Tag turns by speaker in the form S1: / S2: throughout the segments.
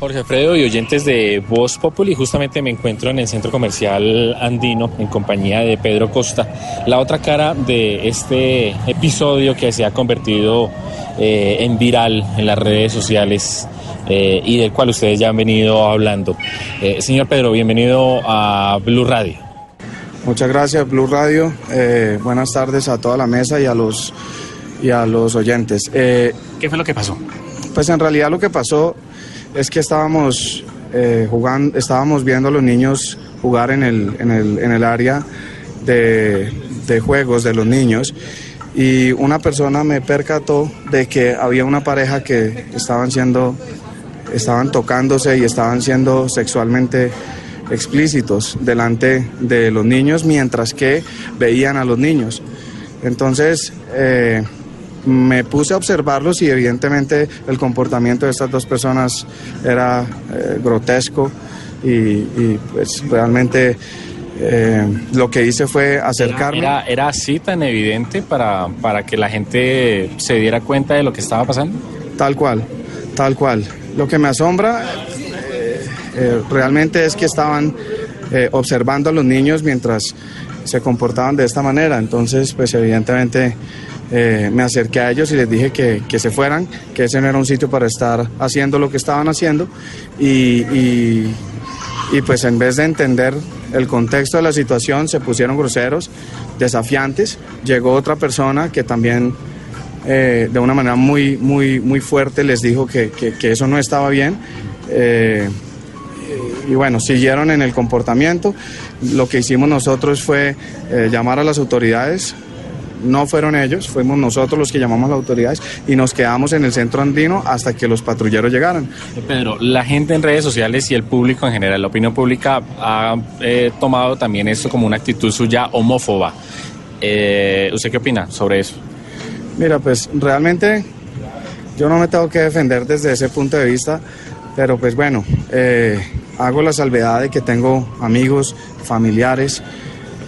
S1: Jorge Alfredo y oyentes de Voz Populi, justamente me encuentro en el centro comercial andino en compañía de Pedro Costa, la otra cara de este episodio que se ha convertido eh, en viral en las redes sociales eh, y del cual ustedes ya han venido hablando. Eh, señor Pedro, bienvenido a Blue Radio.
S2: Muchas gracias, Blue Radio. Eh, buenas tardes a toda la mesa y a los, y a los oyentes. Eh,
S1: ¿Qué fue lo que pasó?
S2: pues en realidad lo que pasó es que estábamos eh, estábamos viendo a los niños jugar en el, en el, en el área de, de juegos de los niños y una persona me percató de que había una pareja que estaban siendo, estaban tocándose y estaban siendo sexualmente explícitos delante de los niños mientras que veían a los niños. Entonces, eh, me puse a observarlos y evidentemente el comportamiento de estas dos personas era eh, grotesco y, y, pues realmente eh, lo que hice fue acercarme.
S1: ¿Era, era así tan evidente para, para que la gente se diera cuenta de lo que estaba pasando?
S2: Tal cual, tal cual. Lo que me asombra eh, realmente es que estaban eh, observando a los niños mientras se comportaban de esta manera. Entonces, pues evidentemente eh, me acerqué a ellos y les dije que, que, se fueran, que ese no era un sitio para estar haciendo lo que estaban haciendo. Y, y, pues en vez de entender el contexto de la situación, se pusieron groseros, desafiantes. Llegó otra persona que también eh, de una manera muy, muy, muy fuerte les dijo que, que, eso no estaba bien. Y bueno, siguieron en el comportamiento. Lo que hicimos nosotros fue eh, llamar a las autoridades. No fueron ellos, fuimos nosotros los que llamamos a las autoridades y nos quedamos en el centro andino hasta que los patrulleros llegaran.
S1: Pedro, la gente en redes sociales y el público en general, la opinión pública ha eh, tomado también esto como una actitud suya homófoba. Eh, ¿Usted qué opina sobre eso?
S2: Mira, pues realmente yo no me tengo que defender desde ese punto de vista, pero pues bueno, eh, hago la salvedad de que tengo amigos, familiares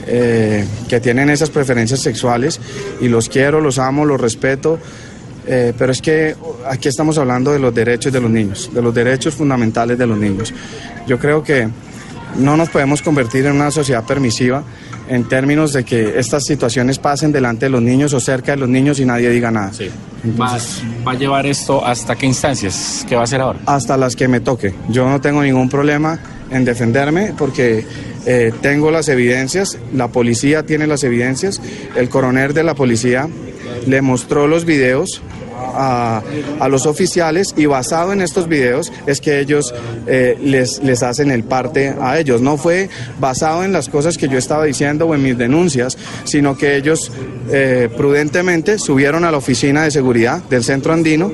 S2: eh, que tienen esas preferencias sexuales y los quiero, los amo, los respeto, eh, pero es que aquí estamos hablando de los derechos de los niños, de los derechos fundamentales de los niños. Yo creo que no nos podemos convertir en una sociedad permisiva en términos de que estas situaciones pasen delante de los niños o cerca de los niños y nadie diga nada.
S1: Sí. Entonces, ¿Va, ¿Va, a llevar esto hasta qué instancias? ¿Qué va a hacer ahora?
S2: Hasta las que me toque. Yo no tengo ningún problema en defenderme porque eh, tengo las evidencias, la policía tiene las evidencias, el coronel de la policía le mostró los videos a, a, los oficiales y basado en estos videos es que ellos eh, les, les hacen el parte a ellos. No fue basado en las cosas que yo estaba diciendo o en mis denuncias, sino que ellos eh, prudentemente subieron a la oficina de seguridad del centro andino,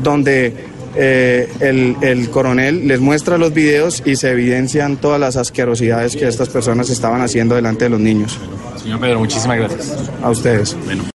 S2: donde eh, el, el, coronel les muestra los videos y se evidencian todas las asquerosidades que estas personas estaban haciendo delante de los niños.
S1: Señor Pedro, muchísimas gracias.
S2: A ustedes.
S1: Bueno.